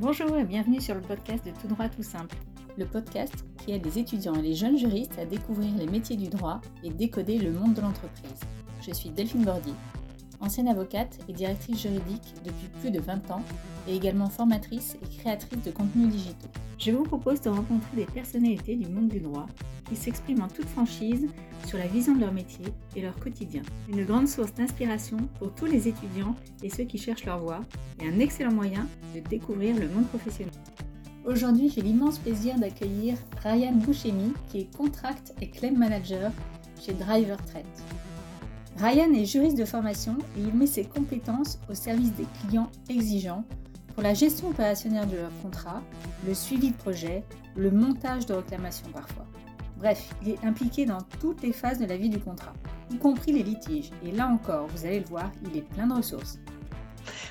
Bonjour et bienvenue sur le podcast de Tout droit tout simple. Le podcast qui aide les étudiants et les jeunes juristes à découvrir les métiers du droit et décoder le monde de l'entreprise. Je suis Delphine Bordy, ancienne avocate et directrice juridique depuis plus de 20 ans et également formatrice et créatrice de contenus digitaux. Je vous propose de rencontrer des personnalités du monde du droit qui s'expriment en toute franchise sur la vision de leur métier et leur quotidien. Une grande source d'inspiration pour tous les étudiants et ceux qui cherchent leur voie et un excellent moyen de découvrir le monde professionnel. Aujourd'hui, j'ai l'immense plaisir d'accueillir Ryan Bouchemi qui est Contract et Claim Manager chez Driver Trade. Ryan est juriste de formation et il met ses compétences au service des clients exigeants pour la gestion opérationnelle de leurs contrats, le suivi de projet, le montage de réclamations parfois. Bref, il est impliqué dans toutes les phases de la vie du contrat, y compris les litiges. Et là encore, vous allez le voir, il est plein de ressources.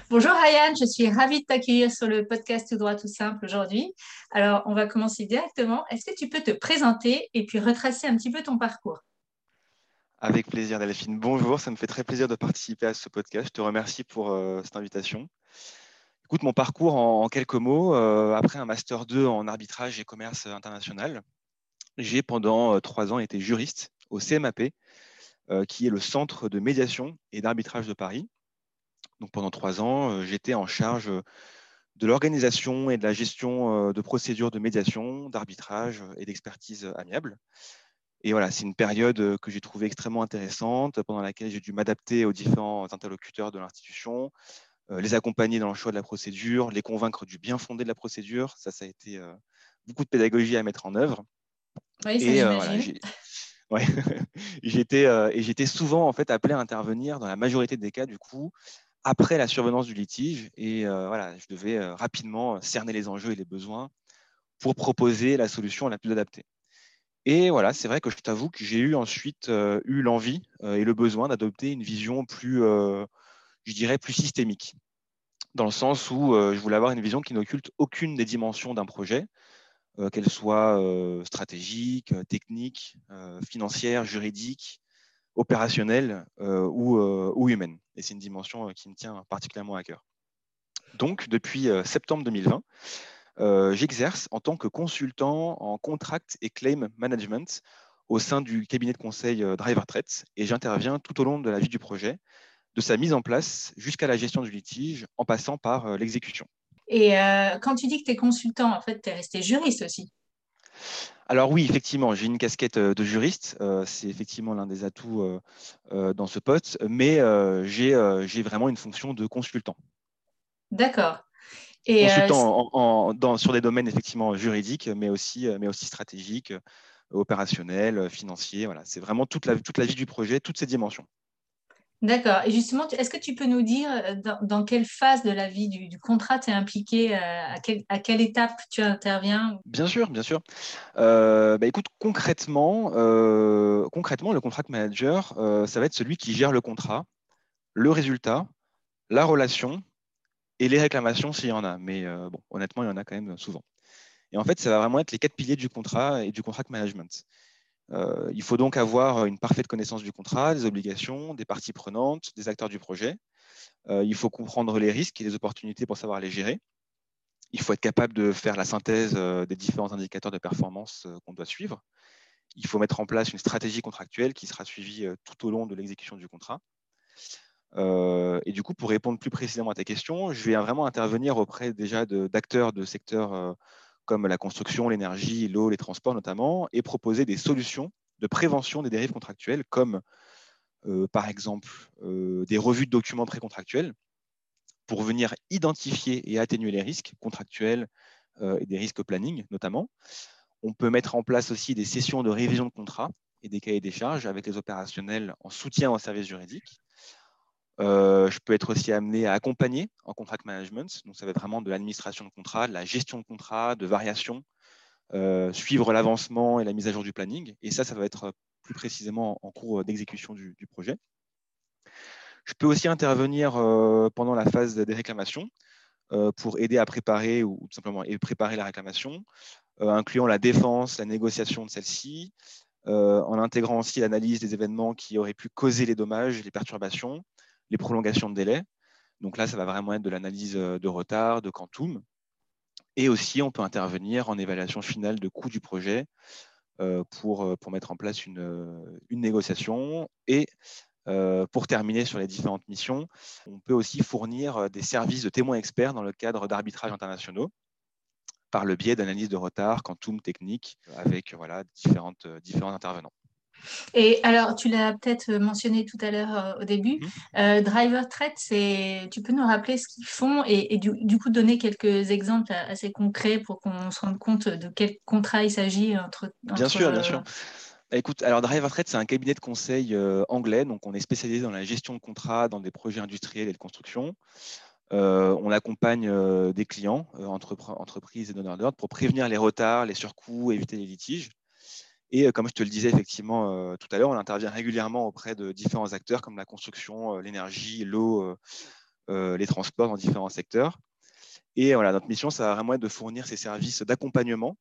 Bonjour Ryan, je suis ravie de t'accueillir sur le podcast Tout droit tout simple aujourd'hui. Alors, on va commencer directement. Est-ce que tu peux te présenter et puis retracer un petit peu ton parcours? Avec plaisir, Delphine. Bonjour, ça me fait très plaisir de participer à ce podcast. Je te remercie pour euh, cette invitation. Écoute, mon parcours en, quelques mots, euh, après un Master 2 en arbitrage et commerce international, j'ai pendant euh, trois ans été juriste au CMAP, qui est le centre de médiation et d'arbitrage de Paris. Donc pendant trois ans, j'étais en charge de l'organisation et de la gestion de procédures de médiation, d'arbitrage et d'expertise amiable. Et voilà, c'est une période euh, que j'ai trouvée extrêmement intéressante, pendant laquelle j'ai dû m'adapter aux différents interlocuteurs de l'institution, euh, les accompagner dans le choix de la procédure, les convaincre du bien fondé de la procédure. Ça, ça a été euh, beaucoup de pédagogie à mettre en œuvre. Oui, ça et ouais. j'étais et j'étais souvent en fait appelé à intervenir dans la majorité des cas du coup après la survenance du litige et voilà, je devais rapidement cerner les enjeux et les besoins pour proposer la solution la plus adaptée. Et voilà, c'est vrai que je t'avoue que j'ai eu ensuite euh, eu l'envie euh, et le besoin d'adopter une vision plus, euh, je dirais, plus systémique, dans le sens où je voulais avoir une vision qui n'occulte aucune des dimensions d'un projet, qu'elle soit stratégique, technique, financière, juridique, opérationnelle ou, ou, humaine. Et c'est une dimension qui me tient particulièrement à cœur. Donc, depuis septembre 2020, euh, j'exerce en tant que consultant en contract et claim management au sein du cabinet de conseil euh, Driver Trades et j'interviens tout au long de la vie du projet, de sa mise en place jusqu'à la gestion du litige en passant par euh, l'exécution. Et quand tu dis que tu es consultant, en fait, tu es resté juriste aussi alors oui, effectivement, j'ai une casquette de juriste, c'est effectivement l'un des atouts dans ce poste, mais j'ai vraiment une fonction de consultant. D'accord. Consultant euh, sur des domaines effectivement juridiques, mais aussi, euh, mais aussi stratégiques, euh, opérationnels, financiers. Voilà. C'est vraiment toute la, toute la vie du projet, toutes ces dimensions. D'accord. Et justement, est-ce que tu peux nous dire dans, quelle phase de la vie du, contrat tu es impliqué, à, à, quelle étape tu interviens Bien sûr, bien sûr. bah, écoute, concrètement, concrètement, le contract manager, ça va être celui qui gère le contrat, le résultat, la relation et les réclamations s'il y en a. Mais euh, bon, honnêtement, il y en a quand même souvent. Et en fait, ça va vraiment être les quatre piliers du contrat et du contract management. Euh, il faut donc avoir une parfaite connaissance du contrat, des obligations, des parties prenantes, des acteurs du projet. Euh, il faut comprendre les risques et les opportunités pour savoir les gérer. Il faut être capable de faire la synthèse des différents indicateurs de performance qu'on doit suivre. Il faut mettre en place une stratégie contractuelle qui sera suivie tout au long de l'exécution du contrat. Euh, et du coup, pour répondre plus précisément à ta question, je vais vraiment intervenir auprès déjà d'acteurs de, secteurs euh, comme la construction, l'énergie, l'eau, les transports notamment, et proposer des solutions de prévention des dérives contractuelles, comme euh, par exemple des revues de documents précontractuels, pour venir identifier et atténuer les risques contractuels et des risques planning notamment. On peut mettre en place aussi des sessions de révision de contrat et des cahiers des charges avec les opérationnels en soutien au service juridique. Euh, je peux être aussi amené à accompagner en contract management. Donc, ça va être vraiment de l'administration de contrat, de la gestion de contrat, de variation, euh, suivre l'avancement et la mise à jour du planning. Et ça, ça va être plus précisément en cours d'exécution du, projet. Je peux aussi intervenir euh, pendant la phase des réclamations pour aider à préparer ou tout simplement préparer la réclamation, incluant la défense, la négociation de celle-ci, en intégrant aussi l'analyse des événements qui auraient pu causer les dommages, les perturbations, les prolongations de délai. Donc là, ça va vraiment être de l'analyse euh, de retard, de quantum. Et aussi, on peut intervenir en évaluation finale de coût du projet pour, pour mettre en place une, négociation. Et pour terminer sur les différentes missions, on peut aussi fournir des services de témoins experts dans le cadre d'arbitrages internationaux par le biais d'analyse de retard, quantum, technique, avec voilà, différents intervenants. Et alors, tu l'as peut-être mentionné tout à l'heure euh, au début, mmh. euh, Driver Threat, tu peux nous rappeler ce qu'ils font et, du, coup donner quelques exemples assez concrets pour qu'on se rende compte de quel contrat il s'agit entre, Bien sûr, bien sûr. Bah, écoute, alors Driver c'est un cabinet de conseil euh, anglais, donc on est spécialisé dans la gestion de contrats dans des projets industriels et de construction. on accompagne des clients, entreprises et donneurs d'ordre, pour prévenir les retards, les surcoûts, éviter les litiges. Et comme je te le disais effectivement tout à l'heure, on intervient régulièrement auprès de différents acteurs comme la construction, l'énergie, l'eau, les transports dans différents secteurs. Et voilà, notre mission, ça va vraiment être de fournir ces services d'accompagnement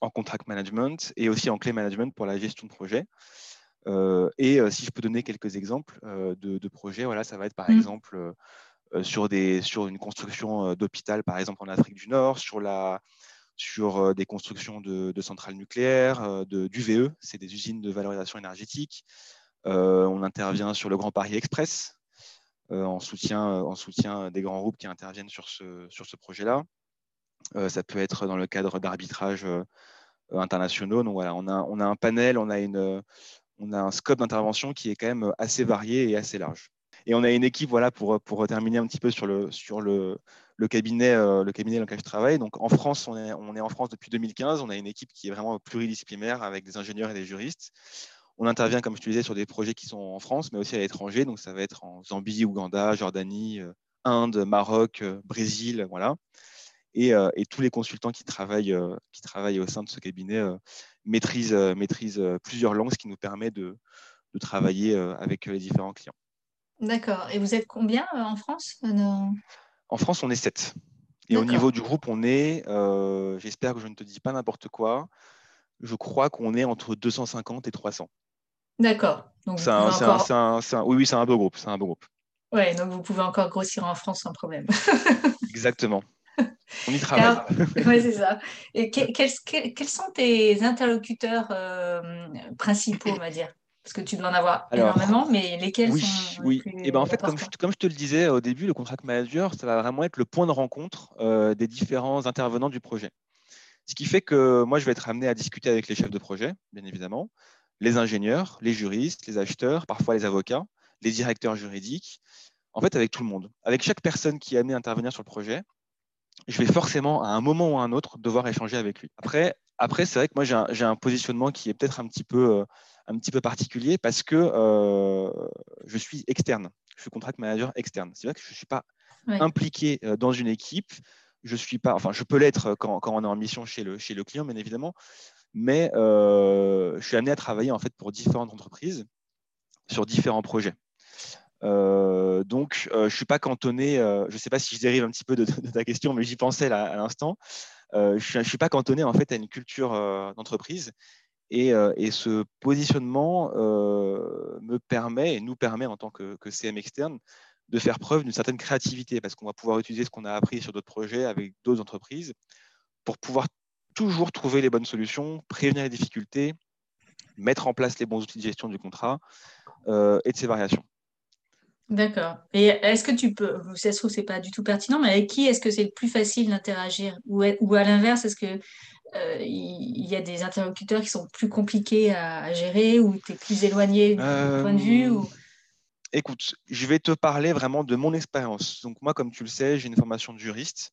en contract management et aussi en clé management pour la gestion de projet. et si je peux donner quelques exemples de, projets, voilà, ça va être par mmh. exemple sur, des, sur une construction d'hôpital, par exemple en Afrique du Nord, sur la, sur des constructions de, centrales nucléaires, de, d'UVE, c'est des usines de valorisation énergétique. on intervient sur le Grand Paris Express en soutien des grands groupes qui interviennent sur ce, sur ce projet-là. ça peut être dans le cadre d'arbitrages internationaux. Donc voilà, on a, on a un panel, on a, une, on a un scope d'intervention qui est quand même assez varié et assez large. Et on a une équipe, voilà, pour, pour terminer un petit peu sur le, sur le, le cabinet, euh, le cabinet dans lequel je travaille. Donc en France, on est, on est en France depuis 2015. On a une équipe qui est vraiment pluridisciplinaire avec des ingénieurs et des juristes. On intervient, comme je te disais, sur des projets qui sont en France, mais aussi à l'étranger. Donc ça va être en Zambie, Ouganda, Jordanie, euh, Inde, Maroc, euh, Brésil, voilà. Et, et, tous les consultants qui travaillent, qui travaillent au sein de ce cabinet maîtrisent, maîtrisent plusieurs langues, ce qui nous permet de, de travailler avec les différents clients. D'accord. Et vous êtes combien en France en France, on est 7. Et au niveau du groupe, on est, euh, j'espère que je ne te dis pas n'importe quoi, je crois qu'on est entre 250 et 300. D'accord. C'est un, oui, oui, c'est un beau groupe. C'est un beau groupe. Ouais, donc vous pouvez encore grossir en France sans problème. Exactement. On y travaille. oui, c'est ça. Et quels, sont tes interlocuteurs euh, principaux, on va dire? Parce que tu dois en avoir énormément, mais lesquels oui, sont Oui, et ben en fait, comme je, comme je, te le disais au début, le contract manager, ça va vraiment être le point de rencontre euh, des différents intervenants du projet. Ce qui fait que moi, je vais être amené à discuter avec les chefs de projet, bien évidemment, les ingénieurs, les juristes, les acheteurs, parfois les avocats, les directeurs juridiques, en fait, avec tout le monde. Avec chaque personne qui est amenée à intervenir sur le projet, je vais forcément, à un moment ou à un autre, devoir échanger avec lui. Après, après c'est vrai que moi, j'ai un, un, positionnement qui est peut-être un petit peu... Euh, un petit peu particulier parce que euh, je suis externe. Je suis contract manager externe. C'est vrai que je ne suis pas impliqué euh, dans une équipe. Je suis pas, enfin, je peux l'être quand, quand, on est en mission chez le, chez le client, bien évidemment, mais euh, je suis amené à travailler en fait pour différentes entreprises sur différents projets. donc, je ne suis pas cantonné, je ne sais pas si je dérive un petit peu de, ta question, mais j'y pensais là, à l'instant. je ne suis, pas cantonné en fait à une culture d'entreprise euh, et, ce positionnement euh, me permet et nous permet en tant que, CM externe de faire preuve d'une certaine créativité parce qu'on va pouvoir utiliser ce qu'on a appris sur d'autres projets avec d'autres entreprises pour pouvoir toujours trouver les bonnes solutions, prévenir les difficultés, mettre en place les bons outils de gestion du contrat euh, et de ses variations. D'accord. Et est-ce que tu peux, ça se trouve, c'est pas du tout pertinent, mais avec qui est-ce que c'est le plus facile d'interagir? Ou, à l'inverse, est-ce que euh, il y a des interlocuteurs qui sont plus compliqués à, gérer ou tu es plus éloigné du point de vue ou... Euh, écoute, je vais te parler vraiment de mon expérience. Donc moi, comme tu le sais, j'ai une formation de juriste.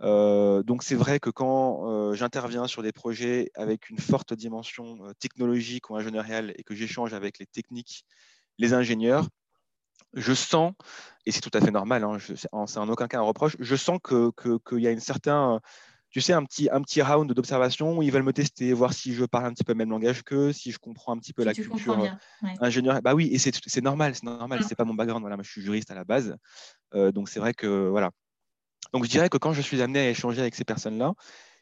Euh, donc c'est vrai que quand j'interviens sur des projets avec une forte dimension technologique ou ingénieriale et que j'échange avec les techniques, les ingénieurs, je sens, et c'est tout à fait normal, hein, c'est en aucun cas un reproche, je sens qu'il que, que y a une certaine tu sais, un petit, un petit round d'observation où ils veulent me tester, voir si je parle un petit peu le même langage qu'eux, si je comprends un petit peu la culture ingénieur. Bah oui, et c'est normal, c'est normal, c'est pas mon background. Voilà, moi, je suis juriste à la base. Euh, donc, c'est vrai que, voilà. Donc, je dirais que quand je suis amené à échanger avec ces personnes-là,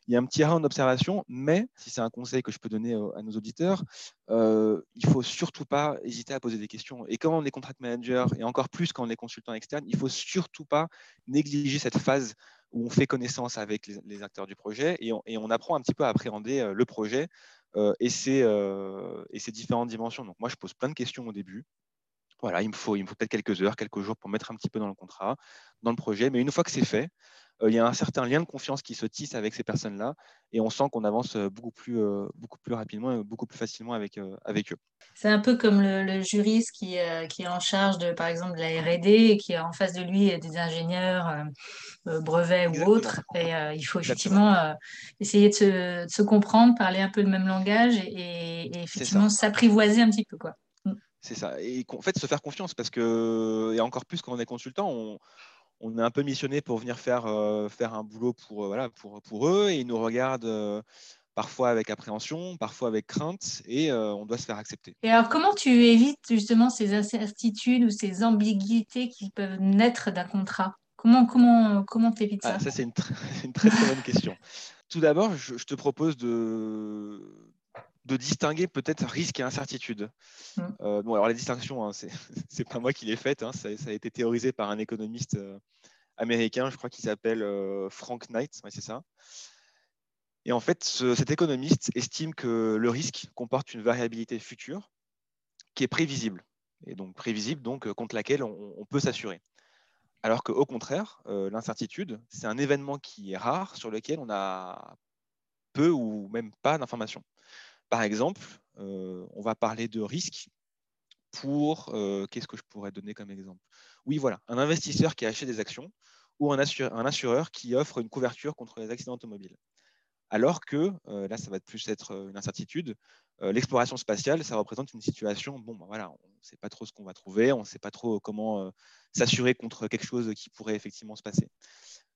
il y a un petit round d'observation, mais si c'est un conseil que je peux donner à nos auditeurs, euh, il ne faut surtout pas hésiter à poser des questions. Et quand on est contract manager, et encore plus quand on est consultant externe, il ne faut surtout pas négliger cette phase où on fait connaissance avec les, acteurs du projet et on, apprend un petit peu à appréhender le projet et, ses, et ses différentes dimensions. Donc moi, je pose plein de questions au début voilà, il me faut, il faut peut-être quelques heures, quelques jours pour mettre un petit peu dans le contrat, dans le projet. Mais une fois que c'est fait, euh, il y a un certain lien de confiance qui se tisse avec ces personnes-là et on sent qu'on avance euh, beaucoup plus, euh, beaucoup plus rapidement et beaucoup plus facilement avec, avec eux. C'est un peu comme le, juriste qui, qui, est en charge de, par exemple, de la R&D et qui a en face de lui des ingénieurs, brevets ou autres. Et il faut effectivement essayer de se, de se, comprendre, parler un peu le même langage et, et effectivement s'apprivoiser un petit peu. Quoi. C'est ça. Et en fait, se faire confiance, parce que, et encore plus quand on est consultant, on, on est un peu missionné pour venir faire, euh, faire un boulot pour, euh, voilà, pour, pour eux, et ils nous regardent euh, parfois avec appréhension, parfois avec crainte, et on doit se faire accepter. Et alors, comment tu évites justement ces incertitudes ou ces ambiguïtés qui peuvent naître d'un contrat? Comment comment comment évites ah, ça? Ça, c'est une, une, très très bonne question. Tout d'abord, je, te propose de, de distinguer peut-être risque et incertitude. Mm. Euh, bon, alors la distinction, hein, c'est pas moi qui l'ai faite, hein, ça, a été théorisé par un économiste euh, américain, je crois qu'il s'appelle euh, Frank Knight, c'est ça. Et en fait, cet économiste estime que le risque comporte une variabilité future qui est prévisible, et donc prévisible donc contre laquelle on, peut s'assurer. Alors qu'au contraire, l'incertitude, c'est un événement qui est rare sur lequel on a peu ou même pas d'informations. Par exemple, euh, on va parler de risque pour, euh, qu'est-ce que je pourrais donner comme exemple? Oui, voilà, un investisseur qui achète des actions ou un, assureur qui offre une couverture contre les accidents automobiles. Alors que, euh, là, ça va plus être une incertitude, l'exploration spatiale, ça représente une situation, bon, ben voilà, on ne sait pas trop ce qu'on va trouver, on ne sait pas trop comment s'assurer contre quelque chose qui pourrait effectivement se passer.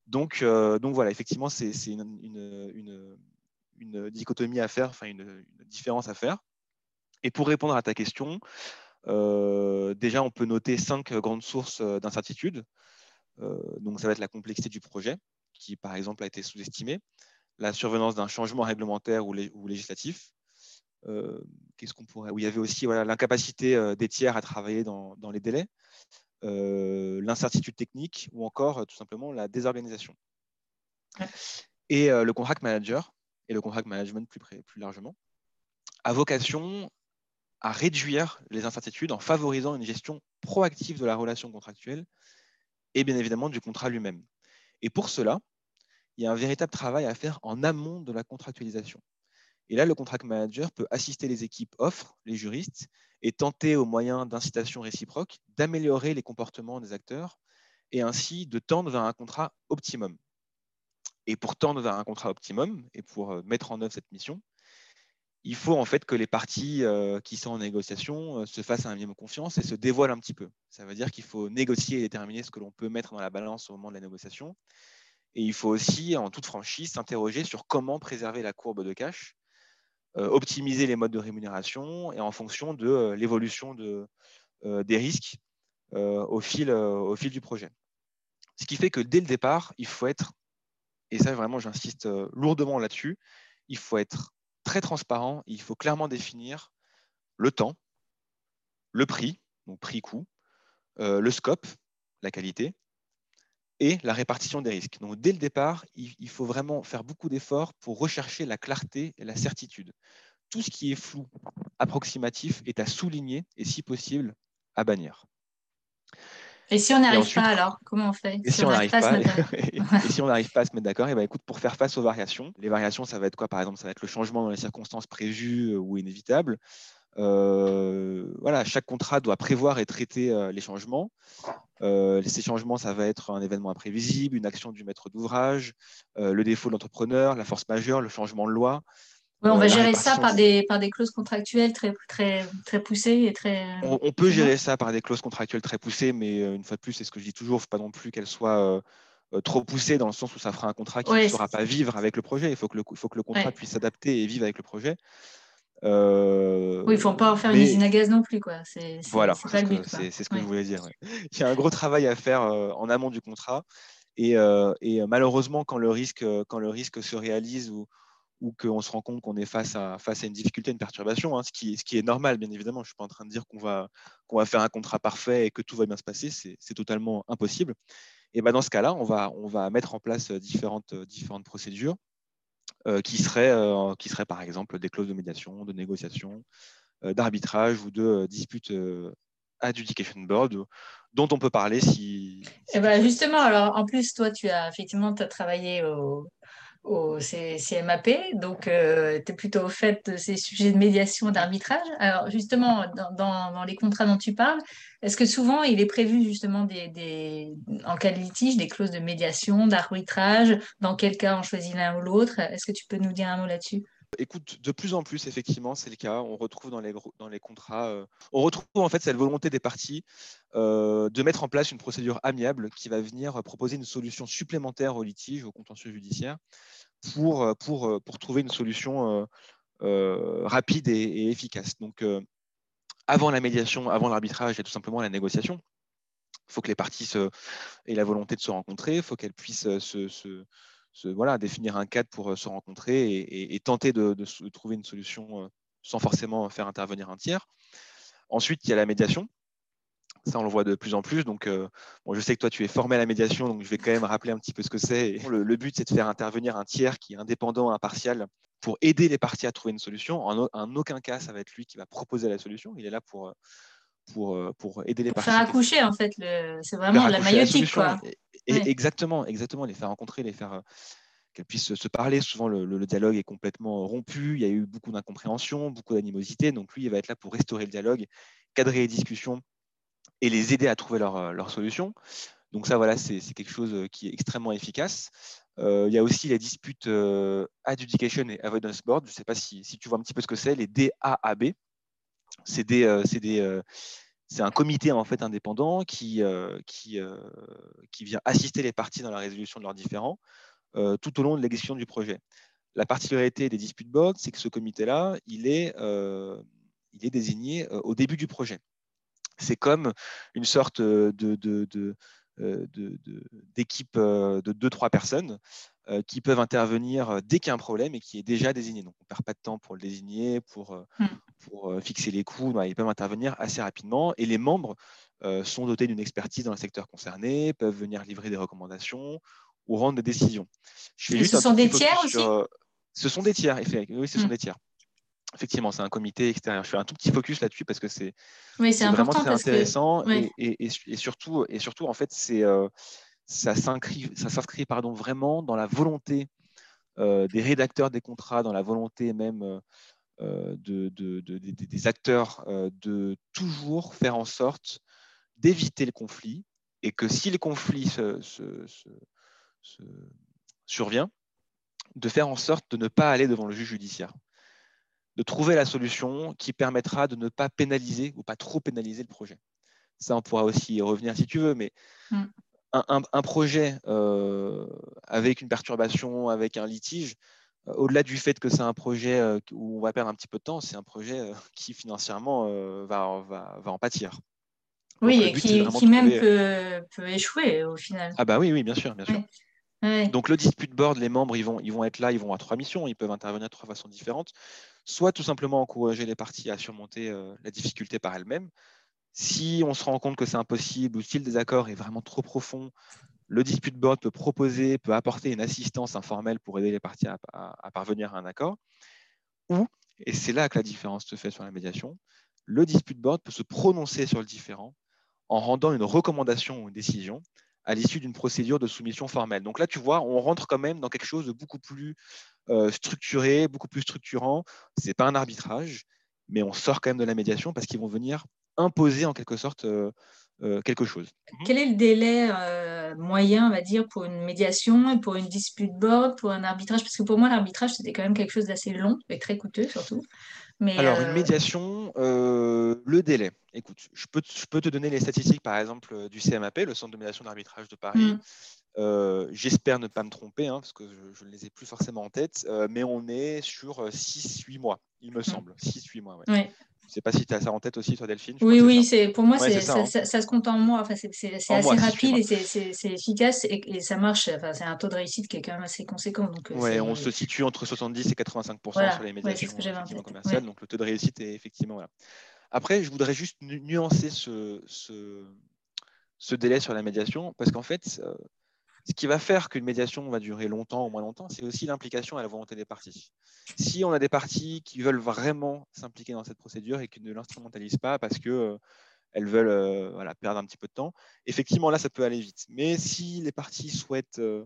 Donc, donc voilà, effectivement, c'est une, une dichotomie à faire, enfin une, différence à faire. Et pour répondre à ta question, euh, déjà, on peut noter cinq grandes sources euh, d'incertitude. Euh, donc, ça va être la complexité du projet, qui par exemple a été sous-estimée, la survenance d'un changement réglementaire ou, législatif. Qu'est-ce qu'on pourrait Où il y avait aussi voilà, l'incapacité des tiers à travailler dans, dans les délais, l'incertitude technique ou encore tout simplement la désorganisation. Et le contract manager, et le contract management plus, largement, a vocation à réduire les incertitudes en favorisant une gestion proactive de la relation contractuelle et bien évidemment du contrat lui-même. Et pour cela, il y a un véritable travail à faire en amont de la contractualisation. Et là, le contract manager peut assister les équipes offres, les juristes, et tenter au moyen d'incitation réciproques d'améliorer les comportements des acteurs et ainsi de tendre vers un contrat optimum. Et pour tendre vers un contrat optimum et pour euh, mettre en œuvre cette mission, il faut en fait que les parties euh, qui sont en négociation euh, se fassent un minimum confiance et se dévoilent un petit peu. Ça veut dire qu'il faut négocier et déterminer ce que l'on peut mettre dans la balance au moment de la négociation. Et il faut aussi, en toute franchise, s'interroger sur comment préserver la courbe de cash, optimiser les modes de rémunération et en fonction de l'évolution de, des risques au fil du projet. Ce qui fait que dès le départ, il faut être et ça vraiment j'insiste euh, lourdement là-dessus, il faut être très transparent, il faut clairement définir le temps, le prix, donc prix-coût, euh, le scope, la qualité, et la répartition des risques. Donc dès le départ, il, faut vraiment faire beaucoup d'efforts pour rechercher la clarté et la certitude. Tout ce qui est flou, approximatif, est à souligner et si possible à bannir. Et si on n'arrive pas alors, comment on fait Et si, on n'arrive pas, et, si on n'arrive pas à se mettre d'accord, et eh ben écoute, pour faire face aux variations, les variations, ça va être quoi Par exemple, ça va être le changement dans les circonstances prévues euh, ou inévitables. Euh, voilà, chaque contrat doit prévoir et traiter euh, les changements. ces changements, ça va être un événement imprévisible, une action du maître d'ouvrage, le défaut de l'entrepreneur, la force majeure, le changement de loi on va gérer ça par des, par des clauses contractuelles très, très, très poussées et très. On, peut gérer ça par des clauses contractuelles très poussées, mais euh, une fois de plus, c'est ce que je dis toujours, il ne faut pas non plus qu'elles soient euh, euh, trop poussées dans le sens où ça fera un contrat qui ne saura pas vivre avec le projet. Il faut que le, faut que le contrat puisse s'adapter et vivre avec le projet. oui, il ne faut pas en faire une usine à gaz non plus. Quoi. voilà, c'est ce que je voulais dire. Il y a un gros travail à faire en amont du contrat. Et, et malheureusement, quand le risque, quand le risque se réalise ou, ou qu'on se rend compte qu'on est face à, face à une difficulté, une perturbation, hein, ce, qui, ce qui est normal, bien évidemment. Je ne suis pas en train de dire qu'on va, qu'on va faire un contrat parfait et que tout va bien se passer, c'est totalement impossible. Et ben dans ce cas-là, on va, on va mettre en place différentes, différentes procédures qui, seraient, qui seraient par exemple des clauses de médiation, de négociation, d'arbitrage ou de dispute adjudication board dont on peut parler si. Eh ben justement, alors en plus, toi, tu as effectivement as travaillé au, au CMAP, donc euh, tu es plutôt au fait de ces sujets de médiation, d'arbitrage. Alors justement, dans, les contrats dont tu parles, est-ce que souvent il est prévu justement des, en cas de litige des clauses de médiation, d'arbitrage? Dans quel cas on choisit l'un ou l'autre? Est-ce que tu peux nous dire un mot là-dessus? Écoute, de plus en plus, effectivement, c'est le cas. On retrouve dans les, dans les contrats, euh, on retrouve en fait cette volonté des parties euh, de mettre en place une procédure amiable qui va venir proposer une solution supplémentaire au litige, au contentieux judiciaire, pour, euh, pour, pour trouver une solution rapide et, efficace. Donc, avant la médiation, avant l'arbitrage, il y a tout simplement la négociation. Il faut que les parties aient la volonté de se rencontrer, il faut qu'elles puissent se voilà, définir un cadre pour euh, se rencontrer et, tenter de, trouver une solution euh, sans forcément faire intervenir un tiers. Ensuite, il y a la médiation. Ça, on le voit de plus en plus. Donc, euh, je sais que toi, tu es formé à la médiation, donc je vais quand même rappeler un petit peu ce que c'est. Le, but, c'est de faire intervenir un tiers qui est indépendant, impartial, pour aider les parties à trouver une solution. En, aucun cas, ça va être lui qui va proposer la solution. Il est là pour, pour, pour aider les parties. Faire accoucher, en fait. C'est vraiment la maïotique, quoi. Exactement, exactement, les faire rencontrer, les faire euh, qu'elles puissent se parler. Souvent, le, dialogue est complètement rompu. Il y a eu beaucoup d'incompréhension, beaucoup d'animosité. Donc, lui, il va être là pour restaurer le dialogue, cadrer les discussions et les aider à trouver leur, leur solution. Donc, ça, voilà, c'est quelque chose euh, qui est extrêmement efficace. Euh, il y a aussi les disputes Adjudication et Avoidance Board. Je ne sais pas si, si, tu vois un petit peu ce que c'est, les DAAB. C'est des, des, c'est un comité en fait indépendant qui, euh, euh, vient assister les parties dans la résolution de leurs différends euh, tout au long de l'exécution du projet. La particularité des disputes boards, c'est que ce comité-là, il est, il est désigné au début du projet. C'est comme une sorte d'équipe de, deux, trois personnes qui peuvent intervenir dès qu'il y a un problème et qui est déjà désigné. Donc, on ne perd pas de temps pour le désigner, pour, hmm pour euh, fixer les coûts. ils peuvent intervenir assez rapidement et les membres euh, sont dotés d'une expertise dans le secteur concerné, peuvent venir livrer des recommandations ou rendre des décisions. ce sont des tiers aussi? euh, Ce sont des tiers, oui, ce sont hmm. des tiers. Effectivement, c'est un comité extérieur. Je fais un tout petit focus là-dessus parce que c'est vraiment très intéressant et, surtout, et surtout, en fait, c'est ça s'inscrit pardon vraiment dans la volonté des rédacteurs des contrats, dans la volonté même euh, de, des acteurs euh, de toujours faire en sorte d'éviter le conflit et que si le conflit survient, de faire en sorte de ne pas aller devant le juge judiciaire, de trouver la solution qui permettra de ne pas pénaliser ou pas trop pénaliser le projet. Ça, on pourra aussi y revenir si tu veux, mais mm. Un, projet euh, avec une perturbation, avec un litige, euh, au-delà du fait que c'est un projet euh, où on va perdre un petit peu de temps, c'est un projet qui financièrement va, va, va en pâtir. Oui, et qui, même peut, échouer au final. Ah bah oui, oui, bien sûr, bien sûr. Donc le dispute board, les membres, ils vont, ils vont être là, ils vont à trois missions, ils peuvent intervenir de trois façons différentes. Soit tout simplement encourager les parties à surmonter la difficulté par elles-mêmes. Si on se rend compte que c'est impossible ou si le désaccord est vraiment trop profond, le dispute board peut proposer, peut apporter une assistance informelle pour aider les parties à, parvenir à un accord. Ou, et c'est là que la différence se fait sur la médiation, le dispute board peut se prononcer sur le différent en rendant une recommandation ou une décision à l'issue d'une procédure de soumission formelle. Donc là, tu vois, on rentre quand même dans quelque chose de beaucoup plus euh, structuré, beaucoup plus structurant. Ce n'est pas un arbitrage, mais on sort quand même de la médiation parce qu'ils vont venir imposer en quelque sorte euh, euh, quelque chose. Quel est le délai euh, moyen, on va dire, pour une médiation, pour une dispute board, pour un arbitrage? Parce que pour moi, l'arbitrage, c'était quand même quelque chose d'assez long et très coûteux surtout. Mais, Alors, une euh, médiation, le délai. Écoute, je peux, je peux, te donner les statistiques, par exemple, du CMAP, le Centre de médiation d'arbitrage de Paris. Mm. J'espère ne pas me tromper, hein, parce que je ne les ai plus forcément en tête, mais on est sur 6-8 mois, il me mm. semble. 6-8 mois, ouais. Je ne sais pas si tu as ça en tête aussi, toi, Delphine. Oui, oui, c'est, pour moi, c'est, hein. ça, ça, se compte en mois. Enfin, c'est, assez rapide et c'est, efficace et, ça marche. Enfin, c'est un taux de réussite qui est quand même assez conséquent. Donc, euh, ouais, on se situe entre 70 et 85% sur les médiations commerciales. Donc, le taux de réussite est effectivement là. Après, je voudrais juste nuancer ce, ce, ce délai sur la médiation, parce qu'en fait, ce qui va faire qu'une médiation va durer longtemps ou moins longtemps, c'est aussi l'implication et la volonté des parties. Si on a des parties qui veulent vraiment s'impliquer dans cette procédure et qui ne l'instrumentalisent pas parce que elles veulent euh, voilà, perdre un petit peu de temps. Effectivement, là, ça peut aller vite. Mais si les parties souhaitent euh,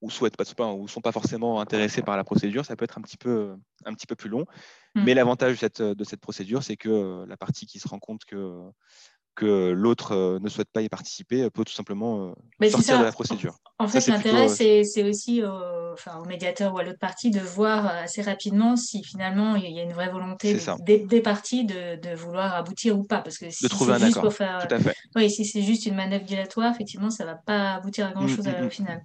ou souhaitent pas, ou sont pas forcément intéressés par la procédure, ça peut être un petit peu, un petit peu plus long. Mm. Mais l'avantage de cette, de cette procédure, c'est que la partie qui se rend compte que que l'autre euh, ne souhaite pas y participer peut tout simplement euh, sortir de la procédure. En fait, l'intérêt, euh, c'est aussi au, médiateur ou à l'autre partie de voir assez rapidement si finalement il y a une vraie volonté des, parties de, vouloir aboutir ou pas. Parce que si c'est juste pour faire. Oui, si c'est juste une manœuvre dilatoire, effectivement, ça ne va pas aboutir à grand chose mm, mm, au final.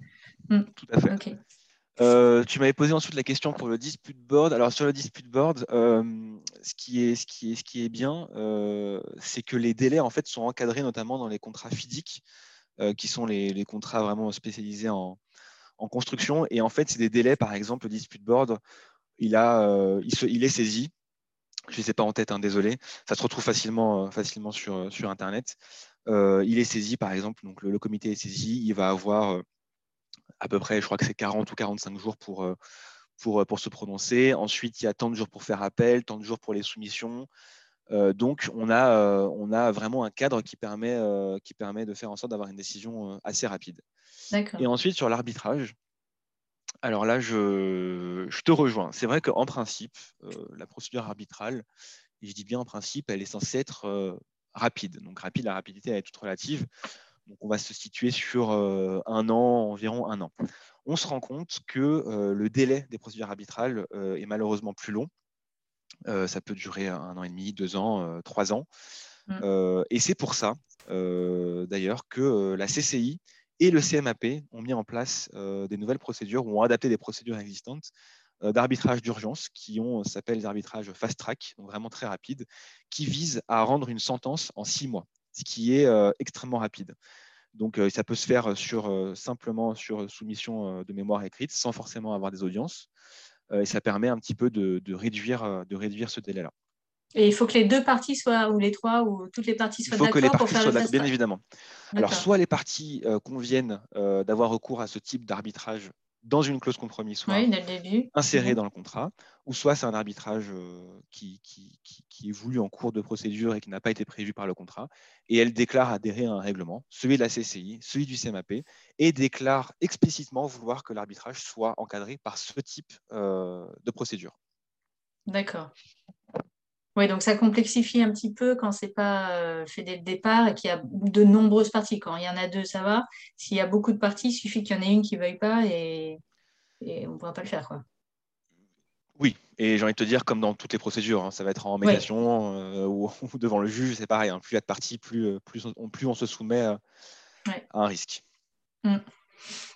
Tout à fait. Euh, tu m'avais posé ensuite la question pour le dispute board. Alors sur le dispute board, euh, ce, qui est, bien, euh, c'est que les délais en fait sont encadrés notamment dans les contrats FIDIC, qui sont les, contrats vraiment spécialisés en, construction. Et en fait, c'est des délais, par exemple, le dispute board, il, est saisi. Je ne sais pas en tête, hein, désolé. Ça se retrouve facilement, sur, Internet. il est saisi, par exemple, donc le, comité est saisi, il va avoir à peu près, je crois que c'est 40 ou 45 jours pour, euh, pour, euh, pour se prononcer. Ensuite, il y a tant de jours pour faire appel, tant de jours pour les soumissions. Euh, donc, on a, on a vraiment un cadre qui permet, qui permet de faire en sorte d'avoir une décision assez rapide. Et ensuite, sur l'arbitrage, alors là, je, je te rejoins. C'est vrai qu'en principe, la procédure arbitrale, et je dis bien en principe, elle est censée être rapide. Donc, rapide, la rapidité, elle est toute relative. Donc, on va se situer sur euh, un an, environ un an. On se rend compte que euh, le délai des procédures arbitrales euh, est malheureusement plus long. ça peut durer un an et demi, deux ans, trois ans. Mm. et c'est pour ça, d'ailleurs, que la CCI et le CMAP ont mis en place des nouvelles procédures ou ont adapté des procédures existantes d'arbitrage d'urgence qui ont s'appellent des arbitrages fast track, donc vraiment très rapides, qui visent à rendre une sentence en six mois ce qui est euh, extrêmement rapide. Donc, euh, ça peut se faire sur, euh, simplement sur soumission de mémoire écrite, sans forcément avoir des audiences. et ça permet un petit peu de, réduire, de réduire ce délai-là. Et il faut que les deux parties soient, ou les trois, ou toutes les parties soient d'accord pour faire le Bien évidemment. Alors, soit les parties conviennent d'avoir recours à ce type d'arbitrage dans une clause compromis, soit insérée mhm. dans le contrat, ou soit c'est un arbitrage euh, qui, qui, qui, est voulu en cours de procédure et qui n'a pas été prévu par le contrat, et elle déclare adhérer à un règlement, celui de la CCI, celui du CMAP, et déclare explicitement vouloir que l'arbitrage soit encadré par ce type euh, de procédure. D'accord. Oui, donc ça complexifie un petit peu quand c'est pas euh, fait dès le départ et qu'il y a de nombreuses parties. Quand il y en a deux, ça va. S'il y a beaucoup de parties, il suffit qu'il y en ait une qui ne veuille pas et, on ne pourra pas le faire. Quoi. Oui, et j'ai envie de te dire, comme dans toutes les procédures, hein, ça va être en médiation euh, ou, devant le juge, c'est pareil. Hein. plus il y a de parties, plus, euh, plus, on, plus on se soumet à, un risque. Mm.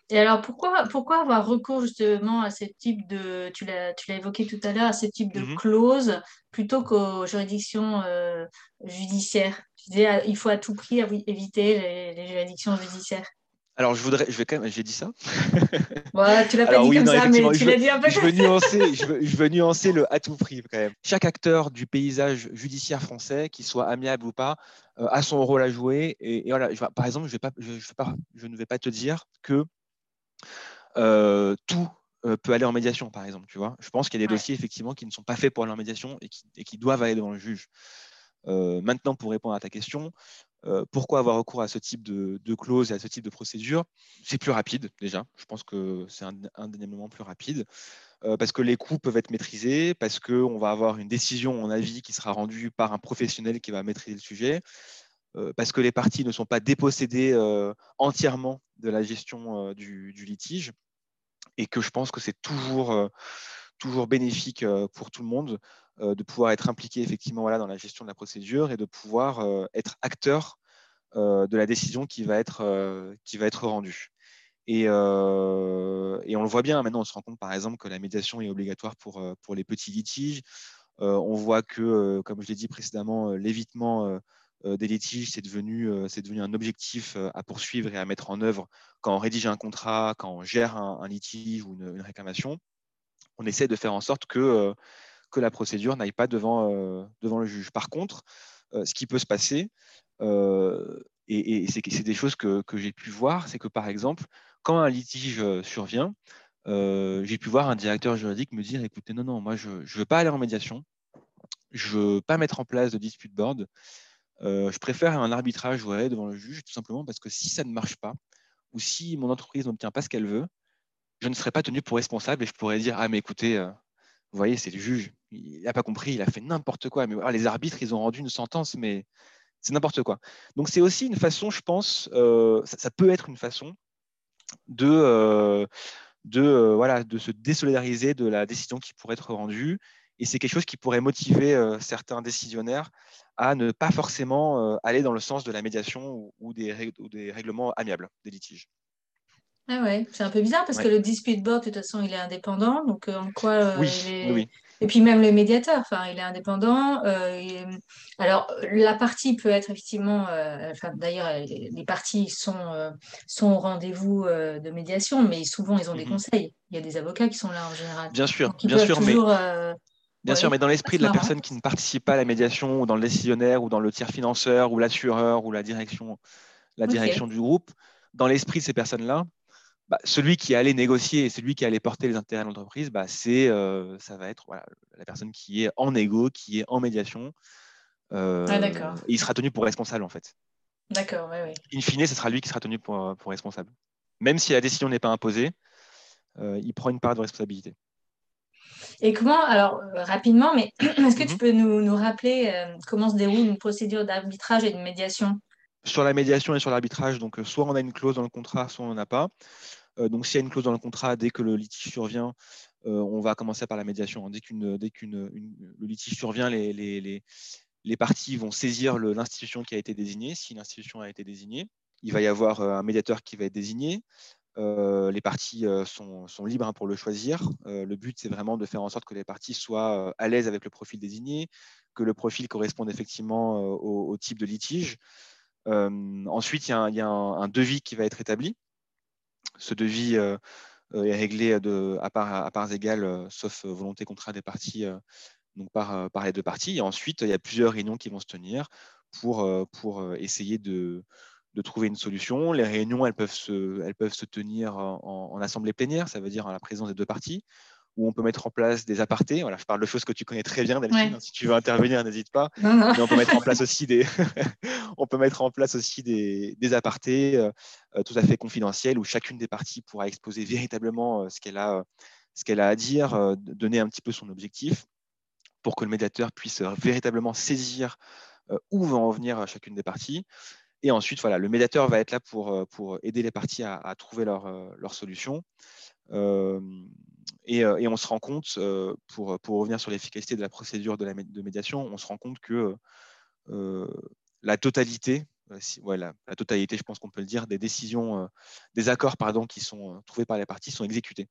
Et alors, pourquoi, pourquoi avoir recours justement à ce type de, tu l'as, évoqué tout à l'heure, à ce type de mhm. clause plutôt qu'aux juridictions euh, judiciaires? Tu disais, ah, il faut à tout prix éviter les, juridictions judiciaires. Alors, je voudrais, je vais quand même, j'ai dit ça. Ouais, tu l'as pas dit comme ça, mais tu l'as dit un peu. Je veux nuancer, je veux, je veux nuancer le à tout prix quand même. Chaque acteur du paysage judiciaire français, qu'il soit amiable ou pas, euh, a son rôle à jouer. Et, voilà, par exemple, je, vais pas, je, je, pas, je ne vais pas te dire que euh, tout euh, peut aller en médiation, par exemple. Tu vois je pense qu'il y a des dossiers effectivement qui ne sont pas faits pour aller en médiation et qui, et qui doivent aller devant le juge. Maintenant, pour répondre à ta question, pourquoi avoir recours à ce type de, de clause et à ce type de procédure? C'est plus rapide déjà. Je pense que c'est indéniablement plus rapide parce que les coûts peuvent être maîtrisés, parce qu'on va avoir une décision en avis qui sera rendue par un professionnel qui va maîtriser le sujet, parce que les parties ne sont pas dépossédées entièrement de la gestion euh, du, litige et que je pense que c'est toujours, euh, toujours bénéfique euh, pour tout le monde de pouvoir être impliqué effectivement voilà, dans la gestion de la procédure et de pouvoir être acteur de la décision qui va être, qui va être rendue. Et, et, on le voit bien, maintenant on se rend compte par exemple que la médiation est obligatoire pour, pour les petits litiges. on voit que, comme je l'ai dit précédemment, l'évitement euh, des litiges, c'est devenu, euh, devenu un objectif euh, à poursuivre et à mettre en œuvre quand on rédige un contrat, quand on gère un, litige ou une, réclamation. On essaie de faire en sorte que, que la procédure n'aille pas devant, devant le juge. Par contre, ce qui peut se passer, et, c'est des choses que, j'ai pu voir, c'est que par exemple, quand un litige survient, j'ai pu voir un directeur juridique me dire, écoutez, non, non, moi, je ne veux pas aller en médiation, je ne veux pas mettre en place de dispute board, je préfère un arbitrage devant le juge, tout simplement parce que si ça ne marche pas, ou si mon entreprise n'obtient pas ce qu'elle veut, je ne serai pas tenu pour responsable et je pourrais dire, ah mais écoutez, vous voyez, c'est le juge, il n'a pas compris, il a fait n'importe quoi. Mais les arbitres, ils ont rendu une sentence, mais c'est n'importe quoi. Donc c'est aussi une façon, je pense, euh, ça, peut être une façon de, euh, de, euh, voilà, de se désolidariser de la décision qui pourrait être rendue. Et c'est quelque chose qui pourrait motiver certains décisionnaires à ne pas forcément aller dans le sens de la médiation ou, des, ou des règlements amiables des litiges. Ah ouais, c'est un peu bizarre parce que le dispute board, de toute façon, il est indépendant. Donc, en quoi oui, il est... oui. Et puis même le médiateur, enfin, il est indépendant. Euh, alors, la partie peut être effectivement, euh, enfin, d'ailleurs, les parties sont, euh, sont au rendez-vous de médiation, mais souvent, ils ont des mhm. conseils. Il y a des avocats qui sont là en général. Bien sûr, bien sûr, mais... Bien sûr, mais dans l'esprit de la personne qui ne participe pas à la médiation, ou dans le décisionnaire, ou dans le tiers financeur, ou l'assureur, ou la direction, la direction du groupe, dans l'esprit de ces personnes-là, bah, celui qui allait négocier et celui qui allait porter les intérêts de l'entreprise, bah, c'est, euh, ça va être la personne qui est en négo, qui est en médiation. Euh, ah, il sera tenu pour responsable en fait. D'accord, oui, oui. In fine, ce sera lui qui sera tenu pour, pour responsable. Même si la décision n'est pas imposée, euh, il prend une part de responsabilité. Et comment, alors rapidement, mais est-ce que tu mhm. peux nous, nous rappeler comment se déroule une procédure d'arbitrage et de médiation? Sur la médiation et sur l'arbitrage, donc euh, soit on a une clause dans le contrat, soit on n'en a pas. Euh, donc s'il y a une clause dans le contrat, dès que le litige survient, euh, on va commencer par la médiation. Dès, qu'une, le litige survient, les, parties vont saisir l'institution qui a été désignée. Si l'institution a été désignée, il va y avoir un médiateur qui va être désigné. les parties sont, sont, libres hein, pour le choisir. le but, c'est vraiment de faire en sorte que les parties soient à l'aise avec le profil désigné, que le profil corresponde effectivement au, type de litige. Euh, ensuite, il y a, un, devis qui va être établi. Ce devis euh, euh, est réglé à, parts égales, sauf volonté contraire des parties, donc par, les deux parties. Ensuite, il y a plusieurs réunions qui vont se tenir pour, essayer de, trouver une solution. Les réunions, elles peuvent se, elles peuvent se tenir en, en, assemblée plénière, ça veut dire en la présence des deux parties où on peut mettre en place des apartés. Voilà, je parle de choses que tu connais très bien, Delphine. Si tu veux intervenir, n'hésite pas. Mais on peut mettre en place aussi des, on peut mettre en place aussi des, apartés euh, euh, tout à fait confidentiels où chacune des parties pourra exposer véritablement euh, ce qu'elle a, ce qu'elle a à dire, donner un petit peu son objectif pour que le médiateur puisse véritablement saisir où va en venir chacune des parties. Et ensuite, voilà, le médiateur va être là pour, pour aider les parties à, trouver leur, leur solution. Et, on se rend compte, pour, pour, revenir sur l'efficacité de la procédure de, la, de médiation, on se rend compte que la totalité, la totalité, je pense qu'on peut le dire, des décisions, des accords pardon, qui sont trouvés par les parties sont exécutés.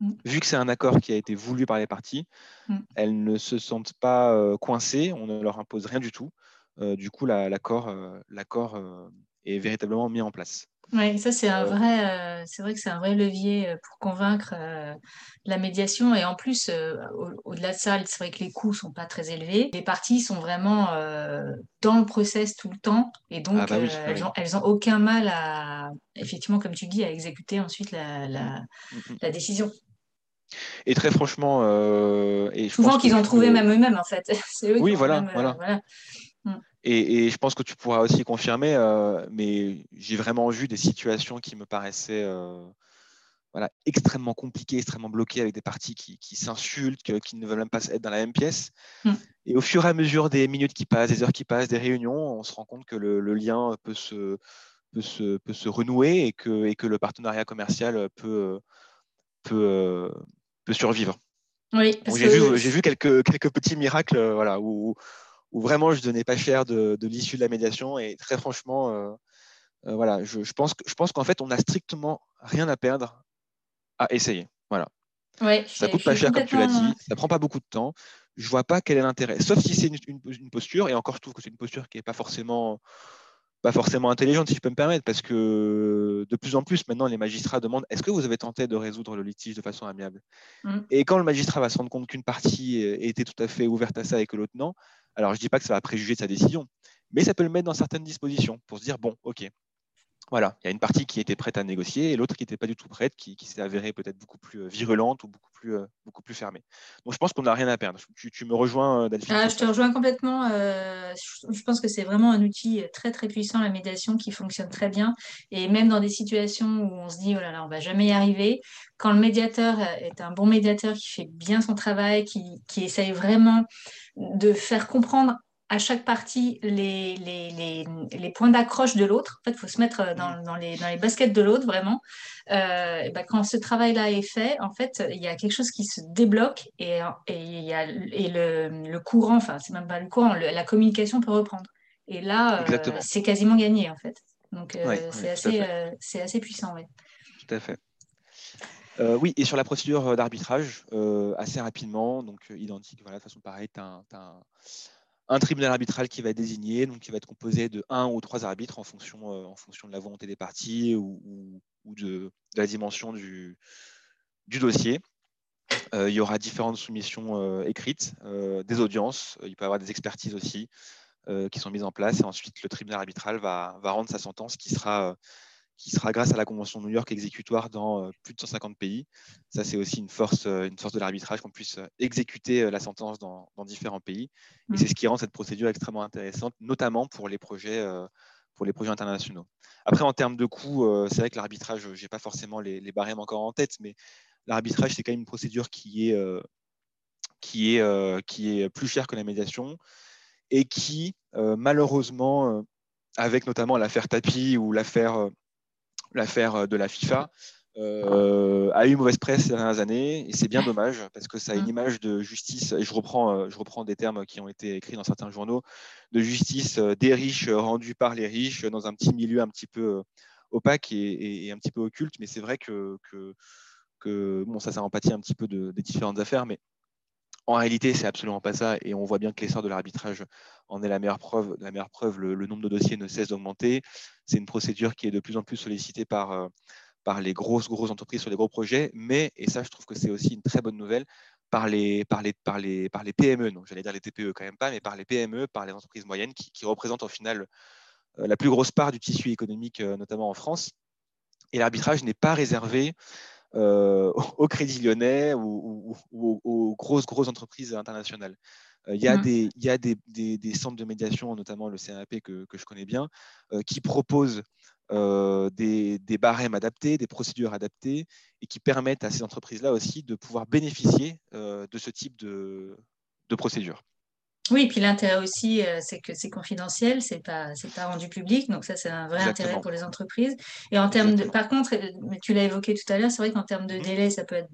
Mmh. Vu que c'est un accord qui a été voulu par les parties, mmh. elles ne se sentent pas coincées, on ne leur impose rien du tout. du coup, l'accord est véritablement mis en place. Oui, ça c'est un vrai, euh, c'est vrai que c'est un vrai levier euh, pour convaincre euh, la médiation. Et en plus, au- delà de ça, c'est vrai que les coûts sont pas très élevés. Les parties sont vraiment dans le process tout le temps, et donc ah bah ah elles ont, elles ont aucun mal à, effectivement, comme tu dis, à exécuter ensuite la, la, mmh, mmh, mmh. décision. Et très franchement, et Souvent qu'ils ont trouvé même eux-mêmes en fait. C'est eux Oui, voilà, voilà. Et, je pense que tu pourras aussi confirmer, euh, mais j'ai vraiment vu des situations qui me paraissaient euh, voilà, extrêmement compliquées, extrêmement bloquées, avec des parties qui, s'insultent, qui ne veulent même pas être dans la même pièce. Hmm. Et au fur et à mesure des minutes qui passent, des heures qui passent, des réunions, on se rend compte que le, lien peut se, peut, se, peut se renouer et que, et que le partenariat commercial peut, peut, peut survivre. Oui, j'ai vu, vu, quelques, quelques petits miracles voilà, où, où vraiment je donnais pas cher de, l'issue de la médiation. Et très franchement, euh, euh, voilà, je, pense, je pense qu'en fait, on n'a strictement rien à perdre à essayer. Voilà. Ouais, ça coûte pas cher, comme tu l'as dit, ça prend pas beaucoup de temps. Je vois pas quel est l'intérêt, sauf si c'est une, posture, et encore je trouve que c'est une posture qui n'est pas forcément pas forcément intelligente, si je peux me permettre, parce que de plus en plus, maintenant, les magistrats demandent est-ce que vous avez tenté de résoudre le litige de façon amiable? Mm. Et quand le magistrat va se rendre compte qu'une partie était tout à fait ouverte à ça et que l'autre non, Alors, je ne dis pas que ça va préjuger sa décision, mais ça peut le mettre dans certaines dispositions pour se dire, bon, OK, voilà, il y a une partie qui était prête à négocier et l'autre qui n'était pas du tout prête, qui, s'est avérée peut-être beaucoup plus euh, virulente ou beaucoup plus, euh, beaucoup plus fermée. Donc je pense qu'on n'a rien à perdre. Tu, me rejoins, euh, Delphine ah, Je te rejoins complètement. je pense que c'est vraiment un outil très très puissant, la médiation, qui fonctionne très bien. Et même dans des situations où on se dit, oh là là, on va jamais y arriver, quand le médiateur est un bon médiateur qui fait bien son travail, qui, qui essaye vraiment de faire comprendre à chaque partie les, les, les, points d'accroche de l'autre. En fait, il faut se mettre euh, dans, dans, les, dans les baskets de l'autre, vraiment. Euh, et ben, quand ce travail-là est fait, en fait, il y a quelque chose qui se débloque et, et, il y a, et le, le courant, enfin, c'est même pas le courant, la communication peut reprendre. Et là, euh, c'est quasiment gagné, en fait. Donc, c'est assez, c'est assez puissant, oui. Tout à fait. oui, et sur la procédure d'arbitrage, assez rapidement, donc identique, voilà, de toute façon, pareil, tu as, as, un tribunal arbitral qui va désigné, donc qui va être composé de un ou trois arbitres en fonction, euh, de la volonté des parties ou, de, la dimension du, du dossier. Euh, il y aura différentes soumissions euh, écrites, des audiences, il peut y avoir des expertises aussi qui sont mises en place et ensuite le tribunal arbitral va, va rendre sa sentence qui sera qui sera grâce à la Convention de New York exécutoire dans euh, plus de 150 pays. Ça, c'est aussi une force, euh, une force de l'arbitrage qu'on puisse euh, exécuter la sentence dans, différents pays. Et mm. c'est ce qui rend cette procédure extrêmement intéressante, notamment pour les projets, pour les projets internationaux. Après, en termes de coûts, c'est vrai que l'arbitrage, je n'ai pas forcément les, barèmes encore en tête, mais l'arbitrage, c'est quand même une procédure qui est, qui est, qui est plus chère que la médiation et qui, malheureusement, avec notamment l'affaire Tapi ou l'affaire l'affaire euh, de la FIFA, euh, a eu mauvaise presse ces dernières années et c'est bien dommage parce que ça a une mm. image de justice, et je reprends, euh, je reprends des termes qui ont été écrits dans certains journaux, de justice des riches rendue par les riches dans un petit milieu un petit peu opaque et, un petit peu occulte, mais c'est vrai que, que, bon, ça, ça empathie un petit peu des différentes affaires, mais en réalité, c'est absolument pas ça, et on voit bien que l'essor de l'arbitrage en est la meilleure preuve. La meilleure preuve, le, nombre de dossiers ne cesse d'augmenter. C'est une procédure qui est de plus en plus sollicitée par, euh, par les grosses, grosses entreprises sur les gros projets, mais, et ça, je trouve que c'est aussi une très bonne nouvelle, par les, par les, par les, par les PME, donc j'allais dire les TPE quand même pas, mais par les PME, par les entreprises moyennes qui, représentent au final euh, la plus grosse part du tissu économique, euh, notamment en France. Et l'arbitrage n'est pas réservé euh, au Crédit Lyonnais ou, aux grosses, grosses entreprises internationales. Euh, il y a, mmh. des, il y a des, des, centres de médiation, notamment le CNAP que, que je connais bien, euh, qui proposent des, des, barèmes adaptés, des procédures adaptées et qui permettent à ces entreprises-là aussi de pouvoir bénéficier de ce type de, de procédures. Oui, et puis l'intérêt aussi, euh, c'est que c'est confidentiel, c'est pas, c'est pas rendu public, donc ça c'est un vrai intérêt pour les entreprises. Et en termes de, par contre, euh, tu l'as évoqué tout à l'heure, c'est vrai qu'en termes de mmh. délai, ça peut être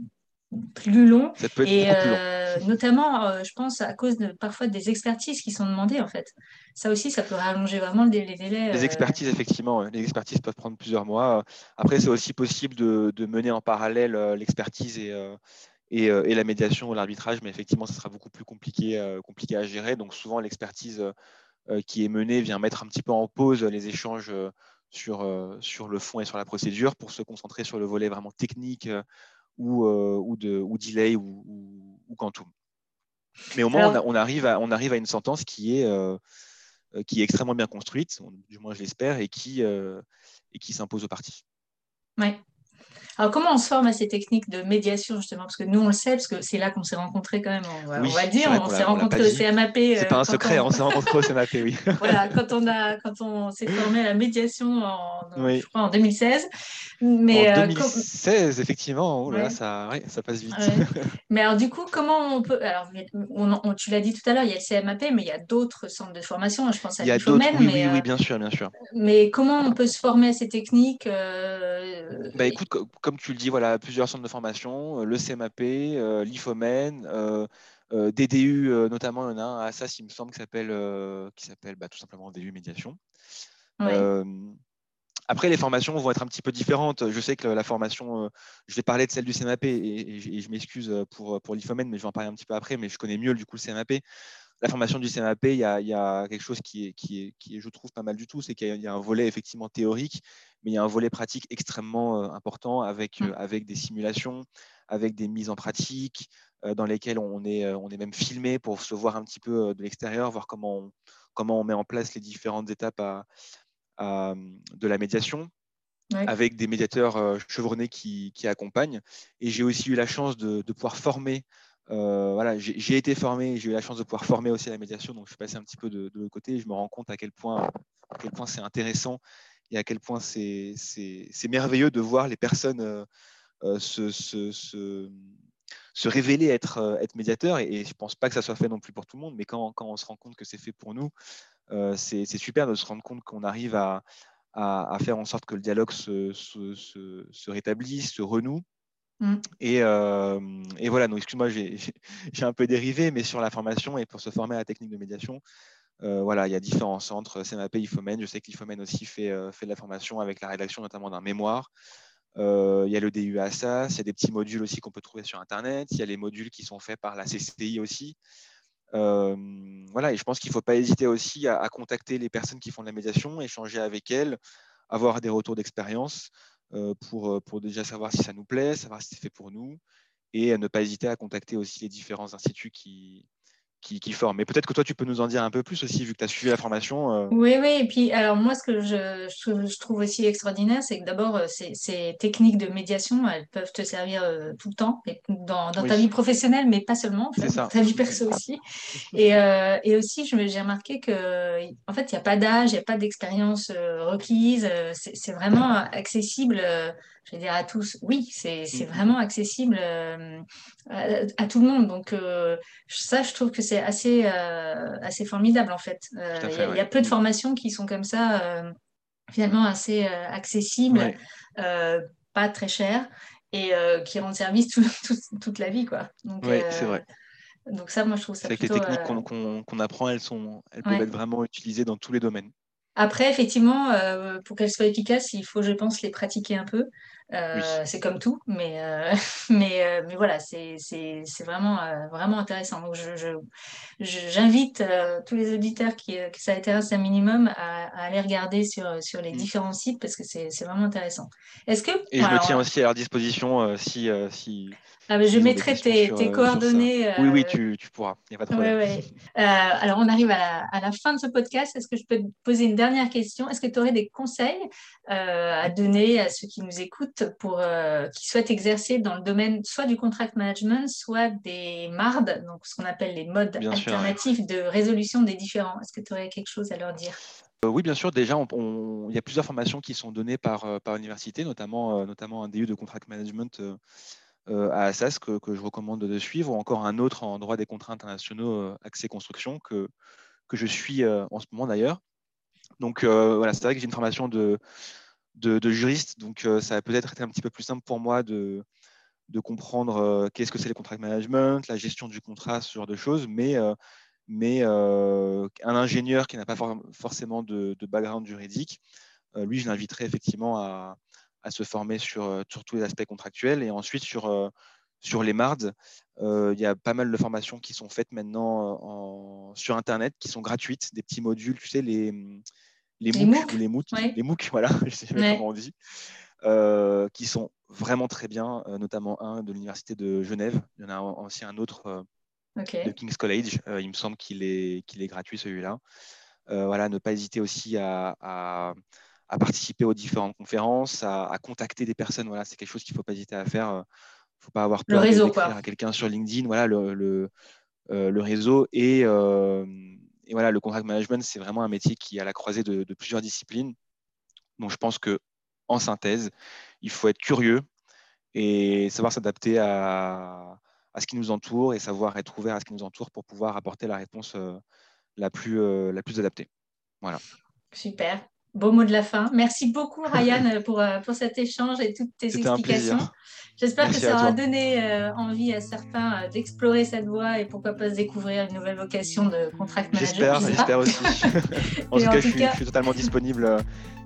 plus long. Ça peut être et euh, notamment, je pense à cause de parfois des expertises qui sont demandées en fait. Ça aussi, ça peut rallonger vraiment les, délais. Les expertises, effectivement, les expertises peuvent prendre plusieurs mois. Après, c'est aussi possible de, de, mener en parallèle l'expertise et euh, et, la médiation ou l'arbitrage, mais effectivement, ça sera beaucoup plus compliqué, euh, compliqué à gérer. Donc souvent, l'expertise euh, qui est menée vient mettre un petit peu en pause les échanges sur, sur le fond et sur la procédure pour se concentrer sur le volet vraiment technique ou, ou, de, ou delay ou, ou, quantum. Mais au moins, on, arrive à, on arrive à une sentence qui est, qui est extrêmement bien construite, du moins je l'espère, et qui, et qui s'impose aux parties. Oui, alors, comment on se forme à ces techniques de médiation, justement? Parce que nous, on le sait, parce que c'est là qu'on s'est rencontrés quand même, on va, le dire. On, s'est rencontrés au CMAP. C'est pas un secret, on, s'est rencontrés au CMAP, oui. voilà, quand on, a, quand on s'est formé à la médiation en, je crois, en 2016. Mais, en 2016, euh, effectivement, oh là, ça, ça passe vite. mais alors, du coup, comment on peut. Alors, on, tu l'as dit tout à l'heure, il y a le CMAP, mais il y a d'autres centres de formation. Je pense à l'IFOMEN. Oui, oui, oui, bien sûr, bien sûr. Mais comment on peut se former à ces techniques euh, bah, écoute, comme tu le dis, voilà, plusieurs centres de formation, euh, le CMAP, euh, l'IFOMEN, euh, DDU notamment, il y en a un à Assas, il me semble, qui s'appelle qui s'appelle bah, tout simplement DDU Médiation. après, les formations vont être un petit peu différentes. Je sais que la formation, je vais parler de celle du CMAP et, je m'excuse pour, pour l'IFOMEN, mais je vais en parler un petit peu après, mais je connais mieux du coup le CMAP la formation du CMAP, il y a, quelque chose qui est, qui, est, je trouve, pas mal du tout, c'est qu'il y, a un volet effectivement théorique, mais il y a un volet pratique extrêmement euh, important avec, mmh. euh, avec des simulations, avec des mises en pratique, dans lesquels on est, on est même filmé pour se voir un petit peu de l'extérieur, voir comment on, comment on met en place les différentes étapes de la médiation. avec des médiateurs chevronnés qui, accompagnent. Et j'ai aussi eu la chance de, pouvoir former. Voilà, j'ai été formé, j'ai eu la chance de pouvoir former aussi la médiation, donc je suis passé un petit peu de, l'autre côté. Et je me rends compte à quel point, à point c'est intéressant et à quel point c'est merveilleux de voir les personnes se, se, se révéler être, euh, être médiateur. Et, je ne pense pas que ça soit fait non plus pour tout le monde, mais quand, quand on se rend compte que c'est fait pour nous, euh, c'est super de se rendre compte qu'on arrive à, à, faire en sorte que le dialogue se, se, se, rétablisse, se renoue. Mm. Et, euh, et, voilà, donc excuse-moi, j'ai un peu dérivé, mais sur la formation et pour se former à la technique de médiation, voilà, il y a différents centres, CMAP, IFOMEN. Je sais que l'IFOMEN aussi fait, fait de la formation avec la rédaction notamment d'un mémoire. Euh, il y a le DU Assas, il y a des petits modules aussi qu'on peut trouver sur Internet, il y a les modules qui sont faits par la CCI aussi. Euh, voilà, et je pense qu'il ne faut pas hésiter aussi à, contacter les personnes qui font de la médiation, échanger avec elles, avoir des retours d'expérience euh, pour, pour déjà savoir si ça nous plaît, savoir si c'est fait pour nous, et ne pas hésiter à contacter aussi les différents instituts qui, qui, qui forment. Mais peut-être que toi, tu peux nous en dire un peu plus aussi, vu que tu as suivi la formation. Euh. Oui, oui. Et puis, alors moi, ce que je, je, trouve aussi extraordinaire, c'est que d'abord, euh, ces, ces, techniques de médiation, elles peuvent te servir euh, tout le temps, dans, dans ta vie professionnelle, mais pas seulement, en fait, dans ta vie perso aussi. Et, et aussi, j'ai remarqué que, en fait, il n'y a pas d'âge, il n'y a pas d'expérience requise. C'est vraiment accessible je vais dire à tous, oui, c'est mm. vraiment accessible euh, à, tout le monde. Donc euh, ça, je trouve que c'est assez, euh, assez formidable en fait. Il y, a peu de mm. formations qui sont comme ça, finalement assez accessibles, pas très chères et qui rendent service toute la vie. Oui, c'est vrai. Donc ça, moi, je trouve ça C'est que les techniques qu'on apprend, elles, sont, elles peuvent être vraiment utilisées dans tous les domaines. Après, effectivement, pour qu'elles soient efficaces, il faut, je pense, les pratiquer un peu. Euh, c'est comme tout, mais, euh, mais, euh, mais voilà, c'est vraiment, vraiment intéressant. Donc, j'invite je, tous les auditeurs qui, qui ça intéresse un minimum à, aller regarder sur, sur les mm. différents sites parce que c'est vraiment intéressant. Est-ce que et je me tiens aussi à leur disposition si, si ah, je mettrai tes, tes coordonnées. Oui, oui, tu, tu pourras. Il n'y a pas de problème. Ouais, ouais. alors, on arrive à la, à la, fin de ce podcast. Est-ce que je peux te poser une dernière question? Est-ce que tu aurais des conseils à donner à ceux qui nous écoutent pour, euh, qui souhaitent exercer dans le domaine soit du contract management, soit des MARD, donc ce qu'on appelle les modes alternatifs de résolution des différends? Est-ce que tu aurais quelque chose à leur dire? Euh, oui, bien sûr. Déjà, il y a plusieurs formations qui sont données par, euh, par l'université, notamment, notamment un DU de contract management à Assas que, que, je recommande de suivre, ou encore un autre en droit des contrats internationaux accès construction que, que je suis en ce moment d'ailleurs. Donc voilà, c'est vrai que j'ai une formation de, de, juriste, donc euh, ça a peut-être été un petit peu plus simple pour moi de, de comprendre euh, qu'est-ce que c'est le contract management, la gestion du contrat, ce genre de choses, mais, euh, mais un ingénieur qui n'a pas forcément de, background juridique, lui, je l'inviterais effectivement à, à, se former sur, sur, tous les aspects contractuels et ensuite sur, sur les MARD. il y a pas mal de formations qui sont faites maintenant en, sur Internet, qui sont gratuites, des petits modules, tu sais, les les, MOOC, les MOOC, les MOOC, voilà, je sais pas comment on dit, euh, qui sont vraiment très bien, euh, notamment un de l'université de Genève. Il y en a aussi un autre euh, de King's College. il me semble qu'il est, qu'il est gratuit celui-là. voilà, ne pas hésiter aussi à, à, participer aux différentes conférences, à, contacter des personnes. Voilà, c'est quelque chose qu'il ne faut pas hésiter à faire. Il ne faut pas avoir peur d'écrire à quelqu'un sur LinkedIn. Voilà, le, le, le réseau et et voilà, le contract management, c'est vraiment un métier qui est à la croisée de, plusieurs disciplines. Donc, je pense que en synthèse, il faut être curieux et savoir s'adapter à, ce qui nous entoure et savoir être ouvert à ce qui nous entoure pour pouvoir apporter la réponse euh, la, plus, euh, la plus adaptée. Voilà. Super. Beau mot de la fin. Merci beaucoup, Ryan, pour, euh, pour cet échange et toutes tes explications. J'espère que ça aura donné euh, envie à certains euh, d'explorer cette voie et pourquoi pas se découvrir une nouvelle vocation de contract manager. J'espère, j'espère aussi. en, tout cas, je, suis, totalement disponible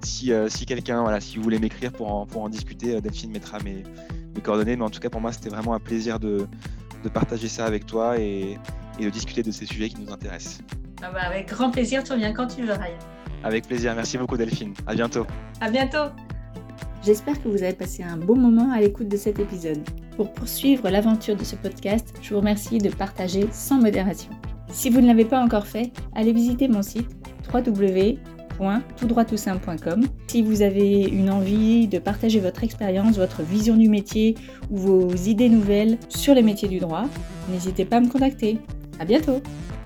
si, si quelqu'un, voilà, si vous voulez m'écrire pour en, pour en discuter, Delphine mettra mes, mes coordonnées. Mais en tout cas, pour moi, c'était vraiment un plaisir de, de partager ça avec toi et, et, de discuter de ces sujets qui nous intéressent. Ah bah, avec grand plaisir, tu reviens quand tu veux, Ryan. Avec plaisir. Merci beaucoup, Delphine. À bientôt. À bientôt. J'espère que vous avez passé un bon moment à l'écoute de cet épisode. Pour poursuivre l'aventure de ce podcast, je vous remercie de partager sans modération. Si vous ne l'avez pas encore fait, allez visiter mon site www.toutdroitoussimple.com. Si vous avez une envie de partager votre expérience, votre vision du métier ou vos idées nouvelles sur les métiers du droit, n'hésitez pas à me contacter. À bientôt!